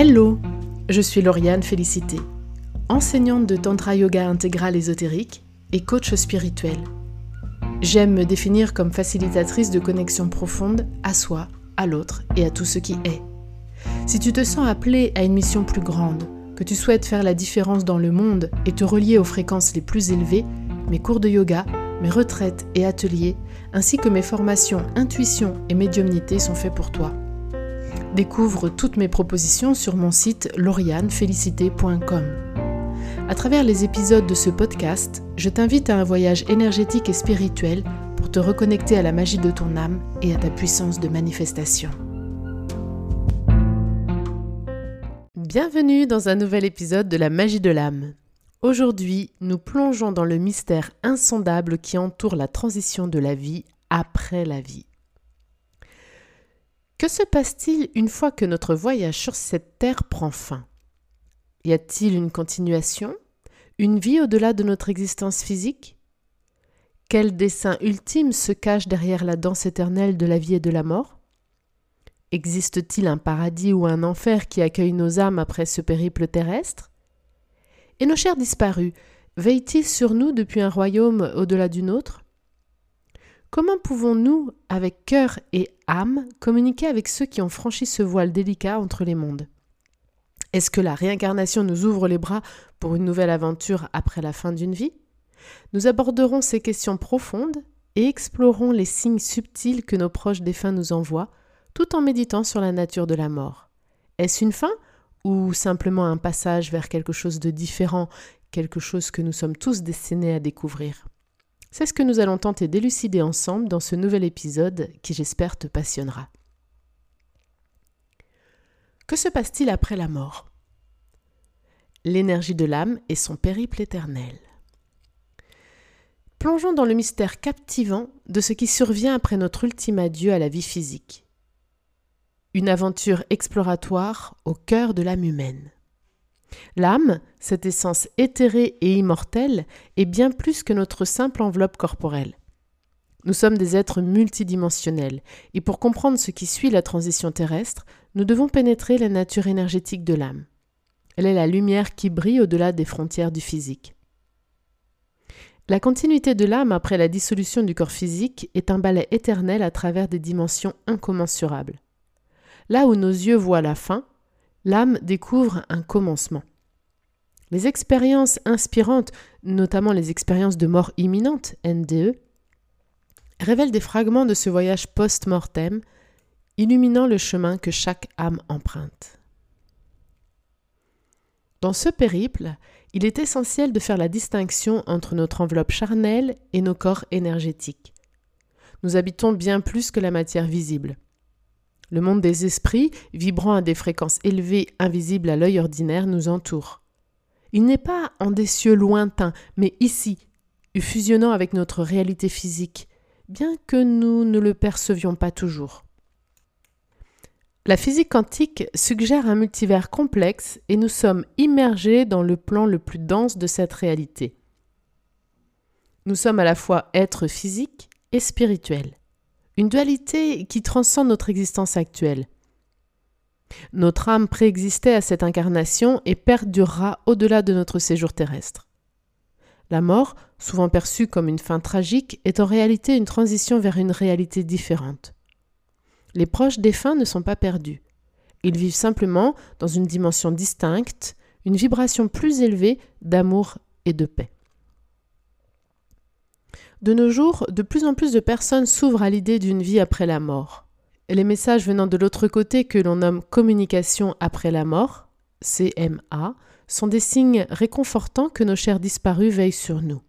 Hello, je suis Lauriane Félicité, enseignante de Tantra Yoga intégral ésotérique et coach spirituel. J'aime me définir comme facilitatrice de connexion profonde à soi, à l'autre et à tout ce qui est. Si tu te sens appelé à une mission plus grande, que tu souhaites faire la différence dans le monde et te relier aux fréquences les plus élevées, mes cours de yoga, mes retraites et ateliers, ainsi que mes formations intuition et médiumnité sont faits pour toi. Découvre toutes mes propositions sur mon site laurianefélicité.com. À travers les épisodes de ce podcast, je t'invite à un voyage énergétique et spirituel pour te reconnecter à la magie de ton âme et à ta puissance de manifestation. Bienvenue dans un nouvel épisode de la magie de l'âme. Aujourd'hui, nous plongeons dans le mystère insondable qui entoure la transition de la vie après la vie. Que se passe-t-il une fois que notre voyage sur cette terre prend fin? Y a-t-il une continuation? Une vie au-delà de notre existence physique? Quel dessein ultime se cache derrière la danse éternelle de la vie et de la mort? Existe-t-il un paradis ou un enfer qui accueille nos âmes après ce périple terrestre? Et nos chers disparus veillent-ils sur nous depuis un royaume au-delà du nôtre? Comment pouvons-nous, avec cœur et âme, communiquer avec ceux qui ont franchi ce voile délicat entre les mondes? Est-ce que la réincarnation nous ouvre les bras pour une nouvelle aventure après la fin d'une vie? Nous aborderons ces questions profondes et explorons les signes subtils que nos proches défunts nous envoient, tout en méditant sur la nature de la mort. Est-ce une fin ou simplement un passage vers quelque chose de différent, quelque chose que nous sommes tous destinés à découvrir? C'est ce que nous allons tenter d'élucider ensemble dans ce nouvel épisode qui j'espère te passionnera. Que se passe-t-il après la mort? L'énergie de l'âme et son périple éternel. Plongeons dans le mystère captivant de ce qui survient après notre ultime adieu à la vie physique. Une aventure exploratoire au cœur de l'âme humaine. L'âme, cette essence éthérée et immortelle, est bien plus que notre simple enveloppe corporelle. Nous sommes des êtres multidimensionnels, et pour comprendre ce qui suit la transition terrestre, nous devons pénétrer la nature énergétique de l'âme. Elle est la lumière qui brille au-delà des frontières du physique. La continuité de l'âme après la dissolution du corps physique est un balai éternel à travers des dimensions incommensurables. Là où nos yeux voient la fin, l'âme découvre un commencement. Les expériences inspirantes, notamment les expériences de mort imminente, NDE, révèlent des fragments de ce voyage post-mortem, illuminant le chemin que chaque âme emprunte. Dans ce périple, il est essentiel de faire la distinction entre notre enveloppe charnelle et nos corps énergétiques. Nous habitons bien plus que la matière visible. Le monde des esprits, vibrant à des fréquences élevées invisibles à l'œil ordinaire, nous entoure. Il n'est pas en des cieux lointains, mais ici, fusionnant avec notre réalité physique, bien que nous ne le percevions pas toujours. La physique quantique suggère un multivers complexe et nous sommes immergés dans le plan le plus dense de cette réalité. Nous sommes à la fois êtres physiques et spirituels une dualité qui transcende notre existence actuelle. Notre âme préexistait à cette incarnation et perdurera au-delà de notre séjour terrestre. La mort, souvent perçue comme une fin tragique, est en réalité une transition vers une réalité différente. Les proches défunts ne sont pas perdus. Ils vivent simplement dans une dimension distincte, une vibration plus élevée d'amour et de paix. De nos jours, de plus en plus de personnes s'ouvrent à l'idée d'une vie après la mort. Les messages venant de l'autre côté que l'on nomme communication après la mort, CMA, sont des signes réconfortants que nos chers disparus veillent sur nous.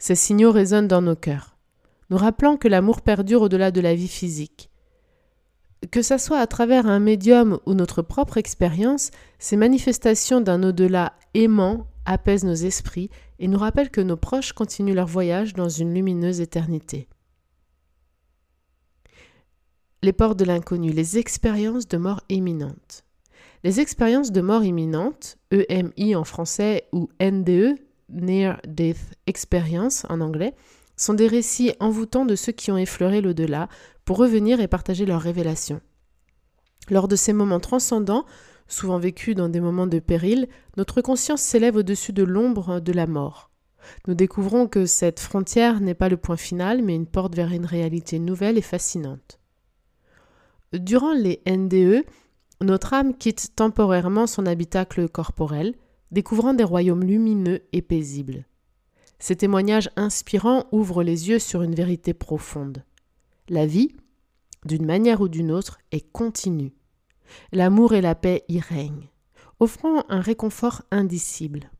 Ces signaux résonnent dans nos cœurs, nous rappelant que l'amour perdure au-delà de la vie physique. Que ça soit à travers un médium ou notre propre expérience, ces manifestations d'un au-delà aimant apaisent nos esprits et nous rappellent que nos proches continuent leur voyage dans une lumineuse éternité. Les portes de l'inconnu, les expériences de mort imminente. Les expériences de mort imminente, EMI en français ou NDE, Near Death Experience en anglais, sont des récits envoûtants de ceux qui ont effleuré l'au-delà pour revenir et partager leurs révélations. Lors de ces moments transcendants, souvent vécue dans des moments de péril, notre conscience s'élève au-dessus de l'ombre de la mort. Nous découvrons que cette frontière n'est pas le point final, mais une porte vers une réalité nouvelle et fascinante. Durant les NDE, notre âme quitte temporairement son habitacle corporel, découvrant des royaumes lumineux et paisibles. Ces témoignages inspirants ouvrent les yeux sur une vérité profonde. La vie, d'une manière ou d'une autre, est continue. L'amour et la paix y règnent, offrant un réconfort indicible.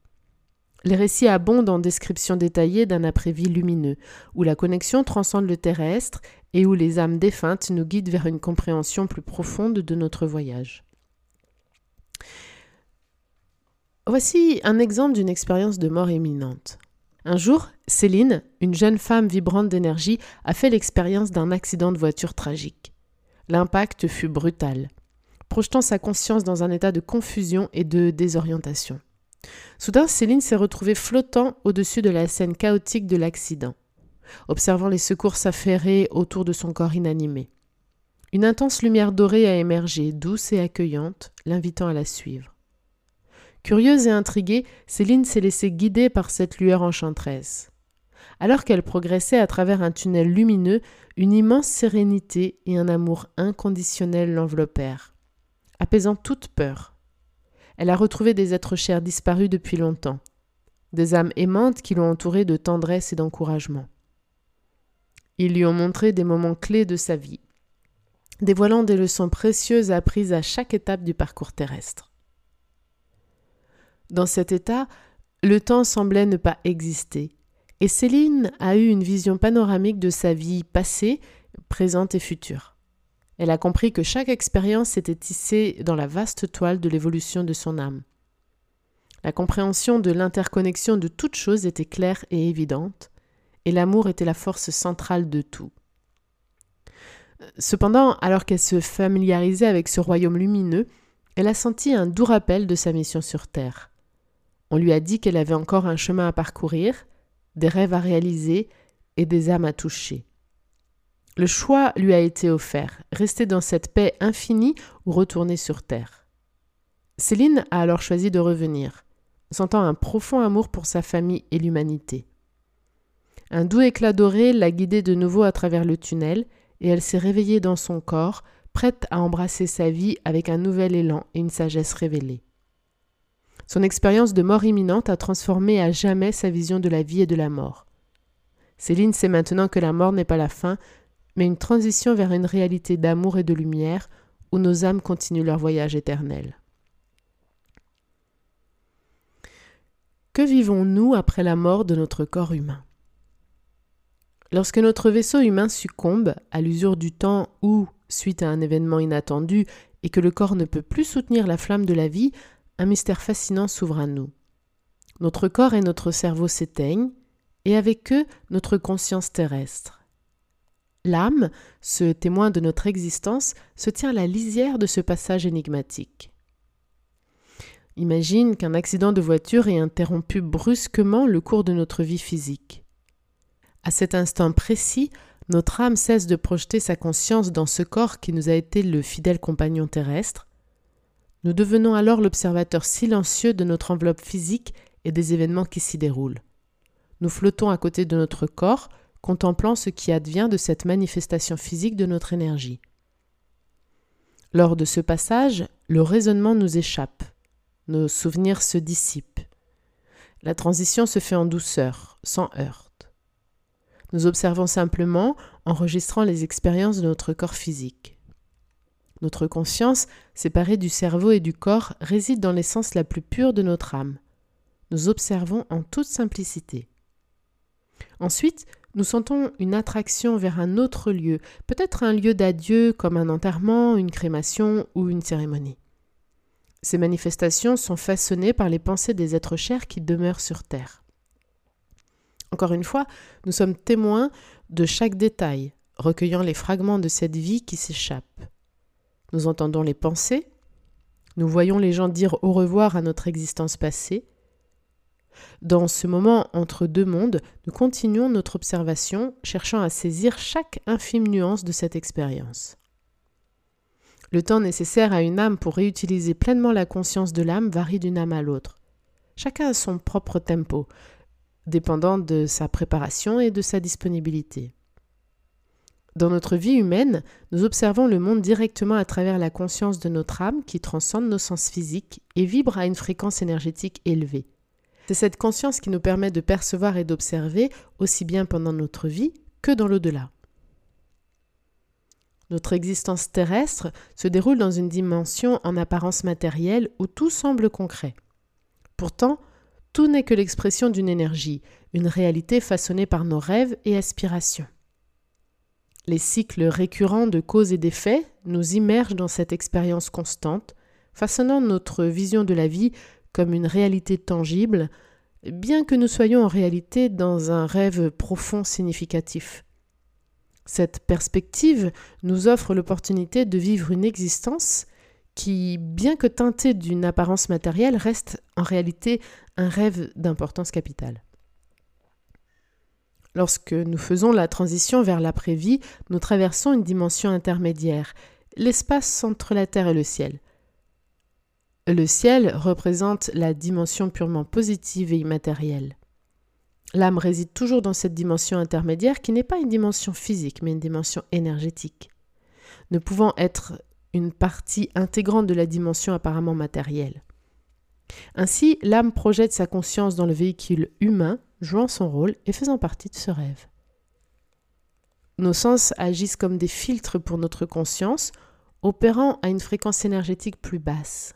Les récits abondent en descriptions détaillées d'un après-vie lumineux, où la connexion transcende le terrestre et où les âmes défuntes nous guident vers une compréhension plus profonde de notre voyage. Voici un exemple d'une expérience de mort imminente. Un jour, Céline, une jeune femme vibrante d'énergie, a fait l'expérience d'un accident de voiture tragique. L'impact fut brutal, projetant sa conscience dans un état de confusion et de désorientation. Soudain, Céline s'est retrouvée flottant au-dessus de la scène chaotique de l'accident, observant les secours s'affairer autour de son corps inanimé. Une intense lumière dorée a émergé, douce et accueillante, l'invitant à la suivre. Curieuse et intriguée, Céline s'est laissée guider par cette lueur enchanteresse. Alors qu'elle progressait à travers un tunnel lumineux, une immense sérénité et un amour inconditionnel l'enveloppèrent, apaisant toute peur. Elle a retrouvé des êtres chers disparus depuis longtemps, des âmes aimantes qui l'ont entourée de tendresse et d'encouragement. Ils lui ont montré des moments clés de sa vie, dévoilant des leçons précieuses apprises à chaque étape du parcours terrestre. Dans cet état, le temps semblait ne pas exister, et Céline a eu une vision panoramique de sa vie passée, présente et future. Elle a compris que chaque expérience était tissée dans la vaste toile de l'évolution de son âme. La compréhension de l'interconnexion de toutes choses était claire et évidente, et l'amour était la force centrale de tout. Cependant, alors qu'elle se familiarisait avec ce royaume lumineux, elle a senti un doux rappel de sa mission sur Terre. On lui a dit qu'elle avait encore un chemin à parcourir, des rêves à réaliser et des âmes à toucher. Le choix lui a été offert, rester dans cette paix infinie ou retourner sur Terre? Céline a alors choisi de revenir, sentant un profond amour pour sa famille et l'humanité. Un doux éclat doré l'a guidée de nouveau à travers le tunnel, et elle s'est réveillée dans son corps, prête à embrasser sa vie avec un nouvel élan et une sagesse révélée. Son expérience de mort imminente a transformé à jamais sa vision de la vie et de la mort. Céline sait maintenant que la mort n'est pas la fin, mais une transition vers une réalité d'amour et de lumière où nos âmes continuent leur voyage éternel. Que vivons-nous après la mort de notre corps humain? Lorsque notre vaisseau humain succombe à l'usure du temps ou, suite à un événement inattendu, et que le corps ne peut plus soutenir la flamme de la vie, un mystère fascinant s'ouvre à nous. Notre corps et notre cerveau s'éteignent, et avec eux notre conscience terrestre. L'âme, ce témoin de notre existence, se tient à la lisière de ce passage énigmatique. Imagine qu'un accident de voiture ait interrompu brusquement le cours de notre vie physique. À cet instant précis, notre âme cesse de projeter sa conscience dans ce corps qui nous a été le fidèle compagnon terrestre, nous devenons alors l'observateur silencieux de notre enveloppe physique et des événements qui s'y déroulent. Nous flottons à côté de notre corps, contemplant ce qui advient de cette manifestation physique de notre énergie. Lors de ce passage, le raisonnement nous échappe, nos souvenirs se dissipent. La transition se fait en douceur, sans heurte. Nous observons simplement, enregistrant les expériences de notre corps physique. Notre conscience, séparée du cerveau et du corps, réside dans l'essence la plus pure de notre âme. Nous observons en toute simplicité. Ensuite, nous sentons une attraction vers un autre lieu, peut-être un lieu d'adieu comme un enterrement, une crémation ou une cérémonie. Ces manifestations sont façonnées par les pensées des êtres chers qui demeurent sur Terre. Encore une fois, nous sommes témoins de chaque détail, recueillant les fragments de cette vie qui s'échappent. Nous entendons les pensées, nous voyons les gens dire au revoir à notre existence passée. Dans ce moment entre deux mondes, nous continuons notre observation, cherchant à saisir chaque infime nuance de cette expérience. Le temps nécessaire à une âme pour réutiliser pleinement la conscience de l'âme varie d'une âme à l'autre. Chacun a son propre tempo, dépendant de sa préparation et de sa disponibilité. Dans notre vie humaine, nous observons le monde directement à travers la conscience de notre âme qui transcende nos sens physiques et vibre à une fréquence énergétique élevée. C'est cette conscience qui nous permet de percevoir et d'observer aussi bien pendant notre vie que dans l'au-delà. Notre existence terrestre se déroule dans une dimension en apparence matérielle où tout semble concret. Pourtant, tout n'est que l'expression d'une énergie, une réalité façonnée par nos rêves et aspirations. Les cycles récurrents de causes et d'effets nous immergent dans cette expérience constante, façonnant notre vision de la vie comme une réalité tangible, bien que nous soyons en réalité dans un rêve profond significatif. Cette perspective nous offre l'opportunité de vivre une existence qui, bien que teintée d'une apparence matérielle, reste en réalité un rêve d'importance capitale. Lorsque nous faisons la transition vers l'après-vie, nous traversons une dimension intermédiaire, l'espace entre la Terre et le ciel. Le ciel représente la dimension purement positive et immatérielle. L'âme réside toujours dans cette dimension intermédiaire qui n'est pas une dimension physique, mais une dimension énergétique, ne pouvant être une partie intégrante de la dimension apparemment matérielle. Ainsi, l'âme projette sa conscience dans le véhicule humain, jouant son rôle et faisant partie de ce rêve. Nos sens agissent comme des filtres pour notre conscience, opérant à une fréquence énergétique plus basse.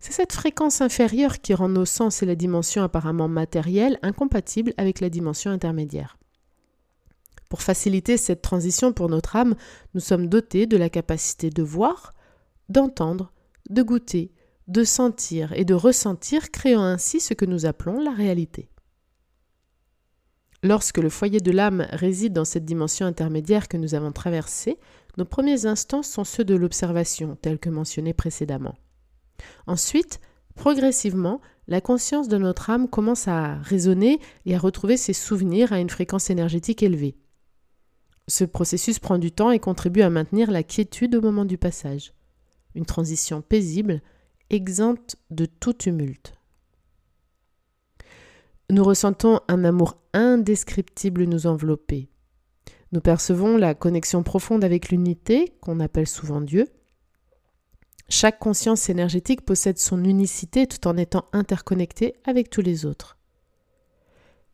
C'est cette fréquence inférieure qui rend nos sens et la dimension apparemment matérielle incompatibles avec la dimension intermédiaire. Pour faciliter cette transition pour notre âme, nous sommes dotés de la capacité de voir, d'entendre, de goûter, de sentir et de ressentir, créant ainsi ce que nous appelons la réalité. Lorsque le foyer de l'âme réside dans cette dimension intermédiaire que nous avons traversée, nos premiers instants sont ceux de l'observation, tels que mentionnés précédemment. Ensuite, progressivement, la conscience de notre âme commence à résonner et à retrouver ses souvenirs à une fréquence énergétique élevée. Ce processus prend du temps et contribue à maintenir la quiétude au moment du passage. Une transition paisible, exempte de tout tumulte. Nous ressentons un amour indescriptible nous envelopper. Nous percevons la connexion profonde avec l'unité, qu'on appelle souvent Dieu, chaque conscience énergétique possède son unicité tout en étant interconnectée avec tous les autres.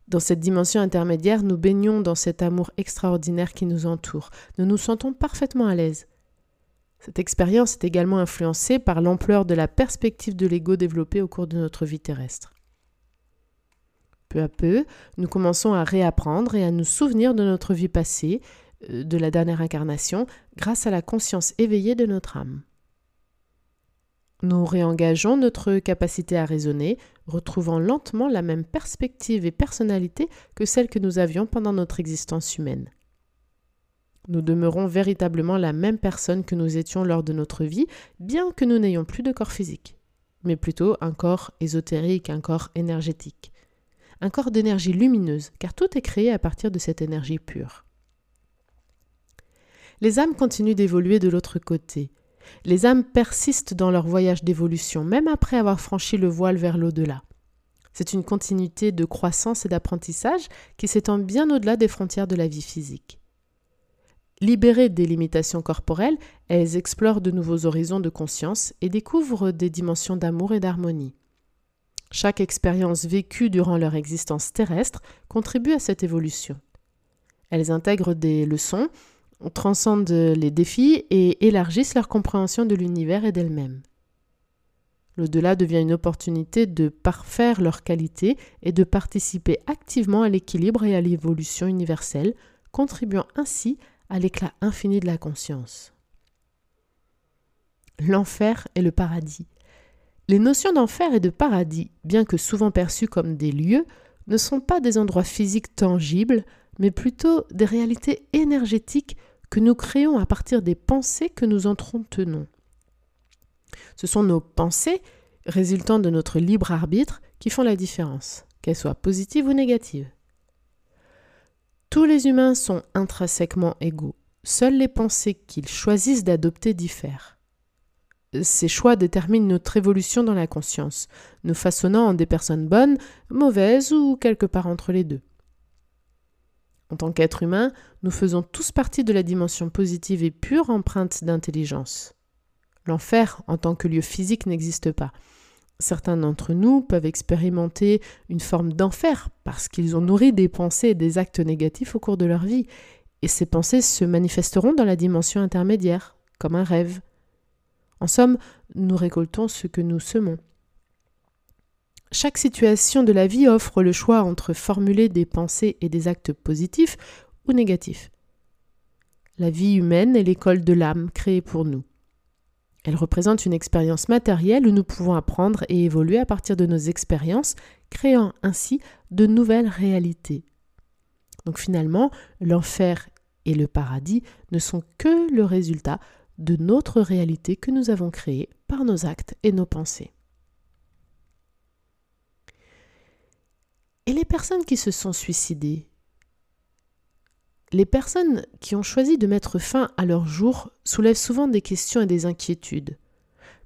Dans cette dimension intermédiaire, nous baignons dans cet amour extraordinaire qui nous entoure. Nous nous sentons parfaitement à l'aise. Cette expérience est également influencée par l'ampleur de la perspective de l'ego développée au cours de notre vie terrestre. Peu à peu, nous commençons à réapprendre et à nous souvenir de notre vie passée, euh, de la dernière incarnation, grâce à la conscience éveillée de notre âme. Nous réengageons notre capacité à raisonner, retrouvant lentement la même perspective et personnalité que celle que nous avions pendant notre existence humaine. Nous demeurons véritablement la même personne que nous étions lors de notre vie, bien que nous n'ayons plus de corps physique, mais plutôt un corps ésotérique, un corps énergétique, un corps d'énergie lumineuse, car tout est créé à partir de cette énergie pure. Les âmes continuent d'évoluer de l'autre côté, les âmes persistent dans leur voyage d'évolution, même après avoir franchi le voile vers l'au-delà. C'est une continuité de croissance et d'apprentissage qui s'étend bien au-delà des frontières de la vie physique. Libérées des limitations corporelles, elles explorent de nouveaux horizons de conscience et découvrent des dimensions d'amour et d'harmonie. Chaque expérience vécue durant leur existence terrestre contribue à cette évolution. Elles intègrent des leçons transcendent les défis et élargissent leur compréhension de l'univers et d'elles-mêmes. L'au-delà devient une opportunité de parfaire leurs qualités et de participer activement à l'équilibre et à l'évolution universelle, contribuant ainsi à l'éclat infini de la conscience. L'enfer et le paradis. Les notions d'enfer et de paradis, bien que souvent perçues comme des lieux, ne sont pas des endroits physiques tangibles, mais plutôt des réalités énergétiques que nous créons à partir des pensées que nous entretenons. Ce sont nos pensées, résultant de notre libre arbitre, qui font la différence, qu'elles soient positives ou négatives. Tous les humains sont intrinsèquement égaux. seules les pensées qu'ils choisissent d'adopter diffèrent. Ces choix déterminent notre évolution dans la conscience, nous façonnant en des personnes bonnes, mauvaises ou quelque part entre les deux. En tant qu'être humain, nous faisons tous partie de la dimension positive et pure empreinte d'intelligence. L'enfer, en tant que lieu physique, n'existe pas. Certains d'entre nous peuvent expérimenter une forme d'enfer parce qu'ils ont nourri des pensées et des actes négatifs au cours de leur vie, et ces pensées se manifesteront dans la dimension intermédiaire, comme un rêve. En somme, nous récoltons ce que nous semons. Chaque situation de la vie offre le choix entre formuler des pensées et des actes positifs ou négatifs. La vie humaine est l'école de l'âme créée pour nous. Elle représente une expérience matérielle où nous pouvons apprendre et évoluer à partir de nos expériences, créant ainsi de nouvelles réalités. Donc finalement, l'enfer et le paradis ne sont que le résultat de notre réalité que nous avons créée par nos actes et nos pensées. Et les personnes qui se sont suicidées Les personnes qui ont choisi de mettre fin à leur jour soulèvent souvent des questions et des inquiétudes.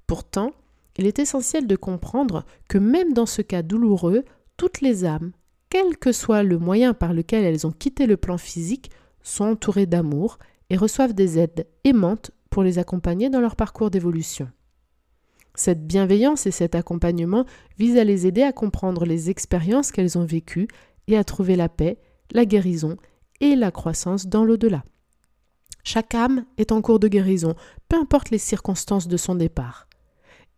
Pourtant, il est essentiel de comprendre que même dans ce cas douloureux, toutes les âmes, quel que soit le moyen par lequel elles ont quitté le plan physique, sont entourées d'amour et reçoivent des aides aimantes pour les accompagner dans leur parcours d'évolution. Cette bienveillance et cet accompagnement visent à les aider à comprendre les expériences qu'elles ont vécues et à trouver la paix, la guérison et la croissance dans l'au-delà. Chaque âme est en cours de guérison, peu importe les circonstances de son départ.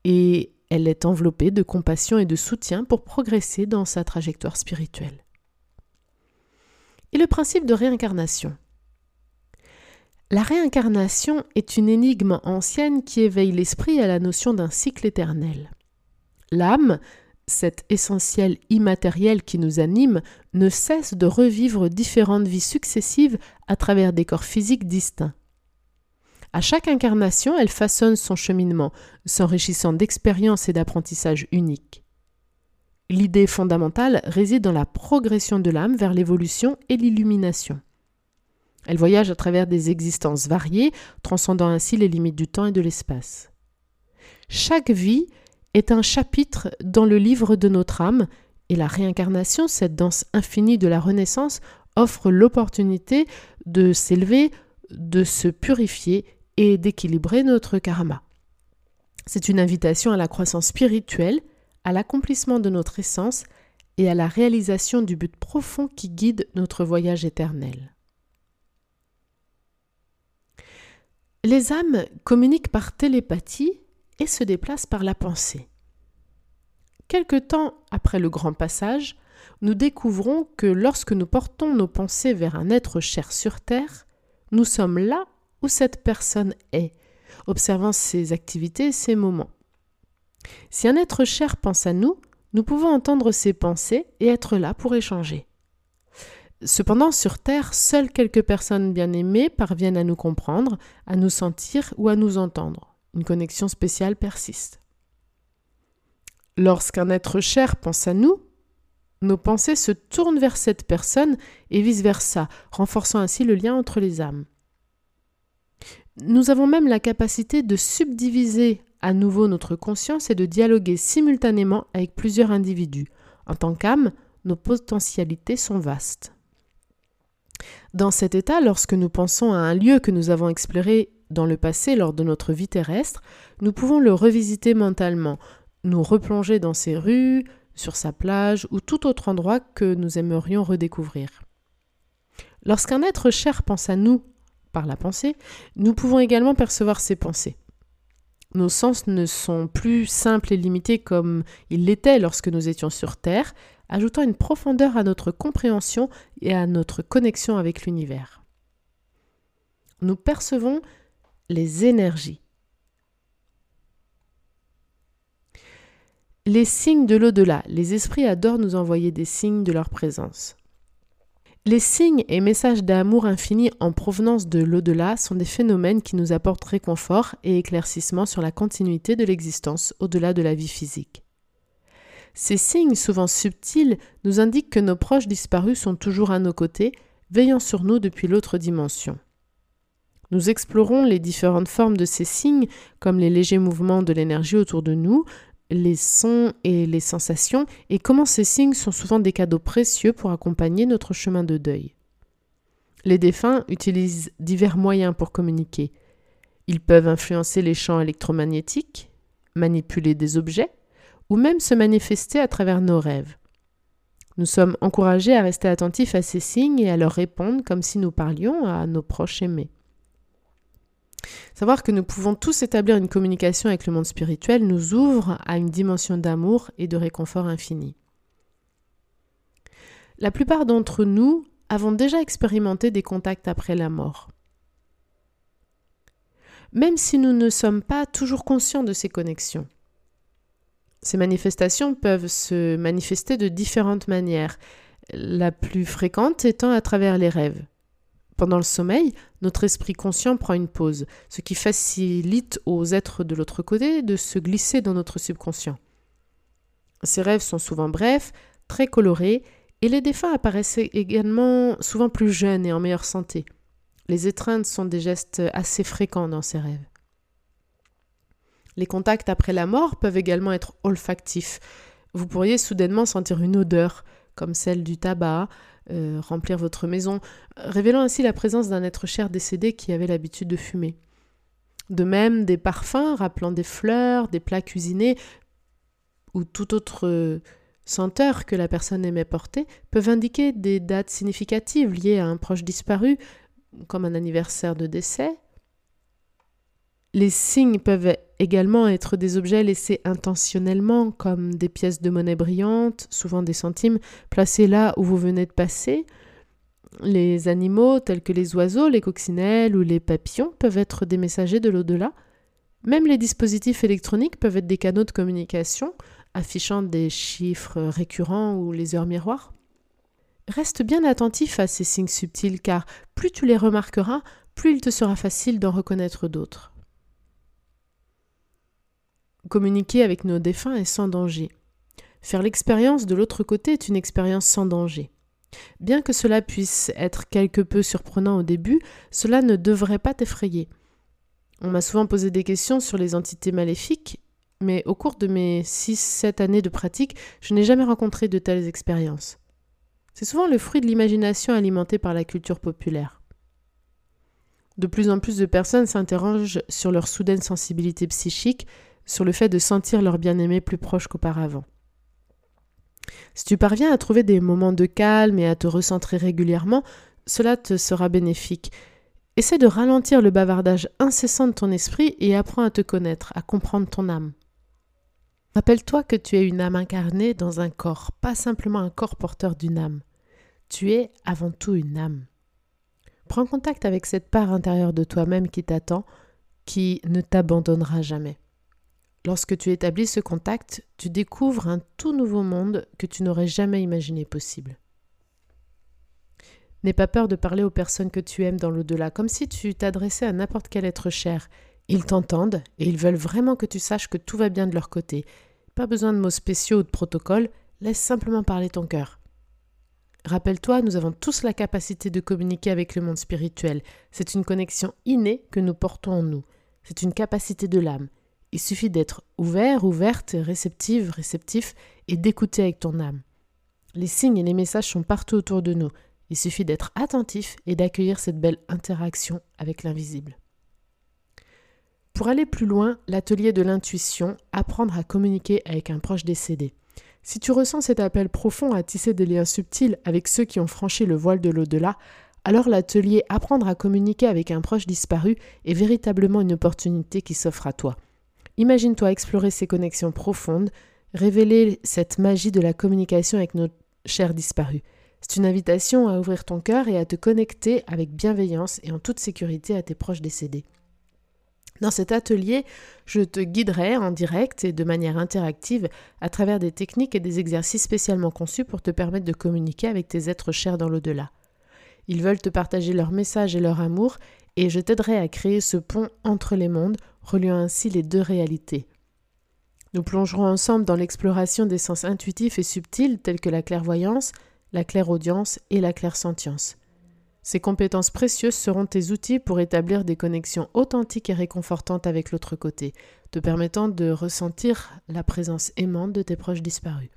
Et elle est enveloppée de compassion et de soutien pour progresser dans sa trajectoire spirituelle. Et le principe de réincarnation la réincarnation est une énigme ancienne qui éveille l'esprit à la notion d'un cycle éternel. L'âme, cet essentiel immatériel qui nous anime, ne cesse de revivre différentes vies successives à travers des corps physiques distincts. À chaque incarnation, elle façonne son cheminement, s'enrichissant d'expériences et d'apprentissages uniques. L'idée fondamentale réside dans la progression de l'âme vers l'évolution et l'illumination. Elle voyage à travers des existences variées, transcendant ainsi les limites du temps et de l'espace. Chaque vie est un chapitre dans le livre de notre âme, et la réincarnation, cette danse infinie de la Renaissance, offre l'opportunité de s'élever, de se purifier et d'équilibrer notre karma. C'est une invitation à la croissance spirituelle, à l'accomplissement de notre essence et à la réalisation du but profond qui guide notre voyage éternel. Les âmes communiquent par télépathie et se déplacent par la pensée. Quelque temps après le grand passage, nous découvrons que lorsque nous portons nos pensées vers un être cher sur Terre, nous sommes là où cette personne est, observant ses activités ses moments. Si un être cher pense à nous, nous pouvons entendre ses pensées et être là pour échanger. Cependant, sur Terre, seules quelques personnes bien aimées parviennent à nous comprendre, à nous sentir ou à nous entendre. Une connexion spéciale persiste. Lorsqu'un être cher pense à nous, nos pensées se tournent vers cette personne et vice-versa, renforçant ainsi le lien entre les âmes. Nous avons même la capacité de subdiviser à nouveau notre conscience et de dialoguer simultanément avec plusieurs individus. En tant qu'âme, nos potentialités sont vastes. Dans cet état, lorsque nous pensons à un lieu que nous avons exploré dans le passé lors de notre vie terrestre, nous pouvons le revisiter mentalement, nous replonger dans ses rues, sur sa plage ou tout autre endroit que nous aimerions redécouvrir. Lorsqu'un être cher pense à nous par la pensée, nous pouvons également percevoir ses pensées. Nos sens ne sont plus simples et limités comme ils l'étaient lorsque nous étions sur Terre, ajoutant une profondeur à notre compréhension et à notre connexion avec l'univers. Nous percevons les énergies. Les signes de l'au-delà. Les esprits adorent nous envoyer des signes de leur présence. Les signes et messages d'amour infini en provenance de l'au-delà sont des phénomènes qui nous apportent réconfort et éclaircissement sur la continuité de l'existence au-delà de la vie physique. Ces signes, souvent subtils, nous indiquent que nos proches disparus sont toujours à nos côtés, veillant sur nous depuis l'autre dimension. Nous explorons les différentes formes de ces signes, comme les légers mouvements de l'énergie autour de nous, les sons et les sensations, et comment ces signes sont souvent des cadeaux précieux pour accompagner notre chemin de deuil. Les défunts utilisent divers moyens pour communiquer. Ils peuvent influencer les champs électromagnétiques, manipuler des objets, ou même se manifester à travers nos rêves. Nous sommes encouragés à rester attentifs à ces signes et à leur répondre comme si nous parlions à nos proches aimés. Savoir que nous pouvons tous établir une communication avec le monde spirituel nous ouvre à une dimension d'amour et de réconfort infini. La plupart d'entre nous avons déjà expérimenté des contacts après la mort. Même si nous ne sommes pas toujours conscients de ces connexions. Ces manifestations peuvent se manifester de différentes manières, la plus fréquente étant à travers les rêves. Pendant le sommeil, notre esprit conscient prend une pause, ce qui facilite aux êtres de l'autre côté de se glisser dans notre subconscient. Ces rêves sont souvent brefs, très colorés, et les défunts apparaissent également souvent plus jeunes et en meilleure santé. Les étreintes sont des gestes assez fréquents dans ces rêves. Les contacts après la mort peuvent également être olfactifs. Vous pourriez soudainement sentir une odeur, comme celle du tabac, euh, remplir votre maison, révélant ainsi la présence d'un être cher décédé qui avait l'habitude de fumer. De même, des parfums rappelant des fleurs, des plats cuisinés ou toute autre senteur que la personne aimait porter peuvent indiquer des dates significatives liées à un proche disparu, comme un anniversaire de décès. Les signes peuvent également être des objets laissés intentionnellement, comme des pièces de monnaie brillantes, souvent des centimes, placées là où vous venez de passer. Les animaux, tels que les oiseaux, les coccinelles ou les papillons, peuvent être des messagers de l'au-delà. Même les dispositifs électroniques peuvent être des canaux de communication, affichant des chiffres récurrents ou les heures miroirs. Reste bien attentif à ces signes subtils car plus tu les remarqueras, plus il te sera facile d'en reconnaître d'autres. Communiquer avec nos défunts est sans danger. Faire l'expérience de l'autre côté est une expérience sans danger. Bien que cela puisse être quelque peu surprenant au début, cela ne devrait pas t'effrayer. On m'a souvent posé des questions sur les entités maléfiques, mais au cours de mes 6-7 années de pratique, je n'ai jamais rencontré de telles expériences. C'est souvent le fruit de l'imagination alimentée par la culture populaire. De plus en plus de personnes s'interrogent sur leur soudaine sensibilité psychique, sur le fait de sentir leur bien-aimé plus proche qu'auparavant. Si tu parviens à trouver des moments de calme et à te recentrer régulièrement, cela te sera bénéfique. Essaie de ralentir le bavardage incessant de ton esprit et apprends à te connaître, à comprendre ton âme. Rappelle-toi que tu es une âme incarnée dans un corps, pas simplement un corps porteur d'une âme. Tu es avant tout une âme. Prends contact avec cette part intérieure de toi-même qui t'attend, qui ne t'abandonnera jamais. Lorsque tu établis ce contact, tu découvres un tout nouveau monde que tu n'aurais jamais imaginé possible. N'aie pas peur de parler aux personnes que tu aimes dans l'au-delà, comme si tu t'adressais à n'importe quel être cher. Ils t'entendent et ils veulent vraiment que tu saches que tout va bien de leur côté. Pas besoin de mots spéciaux ou de protocoles, laisse simplement parler ton cœur. Rappelle-toi, nous avons tous la capacité de communiquer avec le monde spirituel. C'est une connexion innée que nous portons en nous. C'est une capacité de l'âme. Il suffit d'être ouvert, ouverte, réceptive, réceptif et d'écouter avec ton âme. Les signes et les messages sont partout autour de nous. Il suffit d'être attentif et d'accueillir cette belle interaction avec l'invisible. Pour aller plus loin, l'atelier de l'intuition, apprendre à communiquer avec un proche décédé. Si tu ressens cet appel profond à tisser des liens subtils avec ceux qui ont franchi le voile de l'au-delà, alors l'atelier Apprendre à communiquer avec un proche disparu est véritablement une opportunité qui s'offre à toi. Imagine-toi explorer ces connexions profondes, révéler cette magie de la communication avec nos chers disparus. C'est une invitation à ouvrir ton cœur et à te connecter avec bienveillance et en toute sécurité à tes proches décédés. Dans cet atelier, je te guiderai en direct et de manière interactive à travers des techniques et des exercices spécialement conçus pour te permettre de communiquer avec tes êtres chers dans l'au-delà. Ils veulent te partager leur message et leur amour et je t'aiderai à créer ce pont entre les mondes reliant ainsi les deux réalités. Nous plongerons ensemble dans l'exploration des sens intuitifs et subtils tels que la clairvoyance, la clairaudience et la clairsentience. Ces compétences précieuses seront tes outils pour établir des connexions authentiques et réconfortantes avec l'autre côté, te permettant de ressentir la présence aimante de tes proches disparus.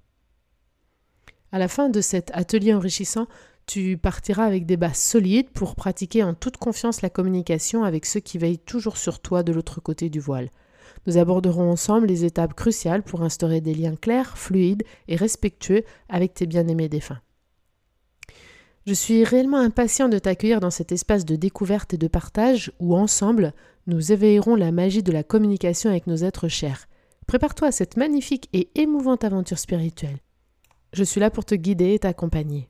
À la fin de cet atelier enrichissant, tu partiras avec des bases solides pour pratiquer en toute confiance la communication avec ceux qui veillent toujours sur toi de l'autre côté du voile. Nous aborderons ensemble les étapes cruciales pour instaurer des liens clairs, fluides et respectueux avec tes bien-aimés défunts. Je suis réellement impatient de t'accueillir dans cet espace de découverte et de partage où ensemble nous éveillerons la magie de la communication avec nos êtres chers. Prépare-toi à cette magnifique et émouvante aventure spirituelle. Je suis là pour te guider et t'accompagner.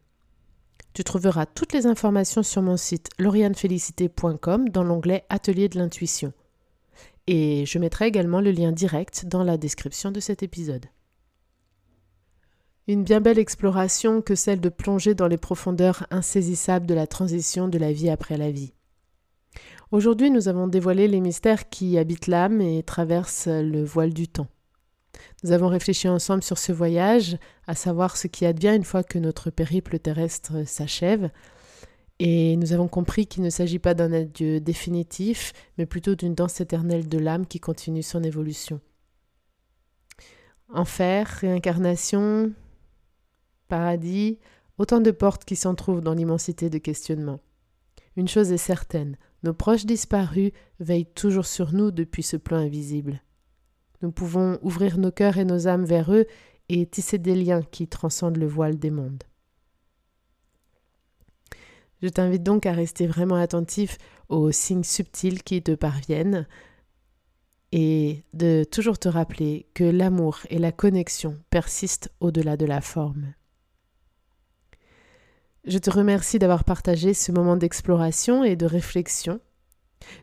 Tu trouveras toutes les informations sur mon site laurianefélicité.com dans l'onglet Atelier de l'intuition. Et je mettrai également le lien direct dans la description de cet épisode. Une bien belle exploration que celle de plonger dans les profondeurs insaisissables de la transition de la vie après la vie. Aujourd'hui, nous avons dévoilé les mystères qui habitent l'âme et traversent le voile du temps. Nous avons réfléchi ensemble sur ce voyage, à savoir ce qui advient une fois que notre périple terrestre s'achève, et nous avons compris qu'il ne s'agit pas d'un adieu définitif, mais plutôt d'une danse éternelle de l'âme qui continue son évolution. Enfer, réincarnation, paradis, autant de portes qui s'en trouvent dans l'immensité de questionnements. Une chose est certaine, nos proches disparus veillent toujours sur nous depuis ce plan invisible. Nous pouvons ouvrir nos cœurs et nos âmes vers eux et tisser des liens qui transcendent le voile des mondes. Je t'invite donc à rester vraiment attentif aux signes subtils qui te parviennent et de toujours te rappeler que l'amour et la connexion persistent au-delà de la forme. Je te remercie d'avoir partagé ce moment d'exploration et de réflexion.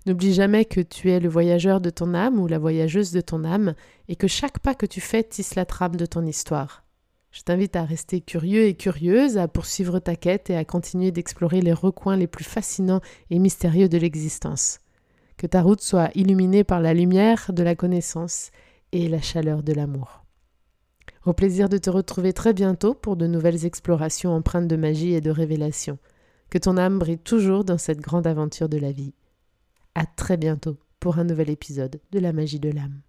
N'oublie jamais que tu es le voyageur de ton âme ou la voyageuse de ton âme et que chaque pas que tu fais tisse la trame de ton histoire. Je t'invite à rester curieux et curieuse, à poursuivre ta quête et à continuer d'explorer les recoins les plus fascinants et mystérieux de l'existence. Que ta route soit illuminée par la lumière de la connaissance et la chaleur de l'amour. Au plaisir de te retrouver très bientôt pour de nouvelles explorations empreintes de magie et de révélation. Que ton âme brille toujours dans cette grande aventure de la vie. À très bientôt pour un nouvel épisode de la magie de l'âme.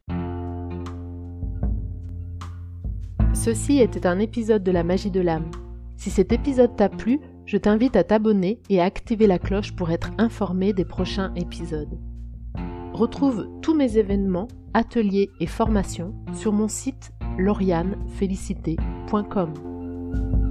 Ceci était un épisode de la magie de l'âme. Si cet épisode t'a plu, je t'invite à t'abonner et à activer la cloche pour être informé des prochains épisodes. Retrouve tous mes événements, ateliers et formations sur mon site laurianefélicité.com.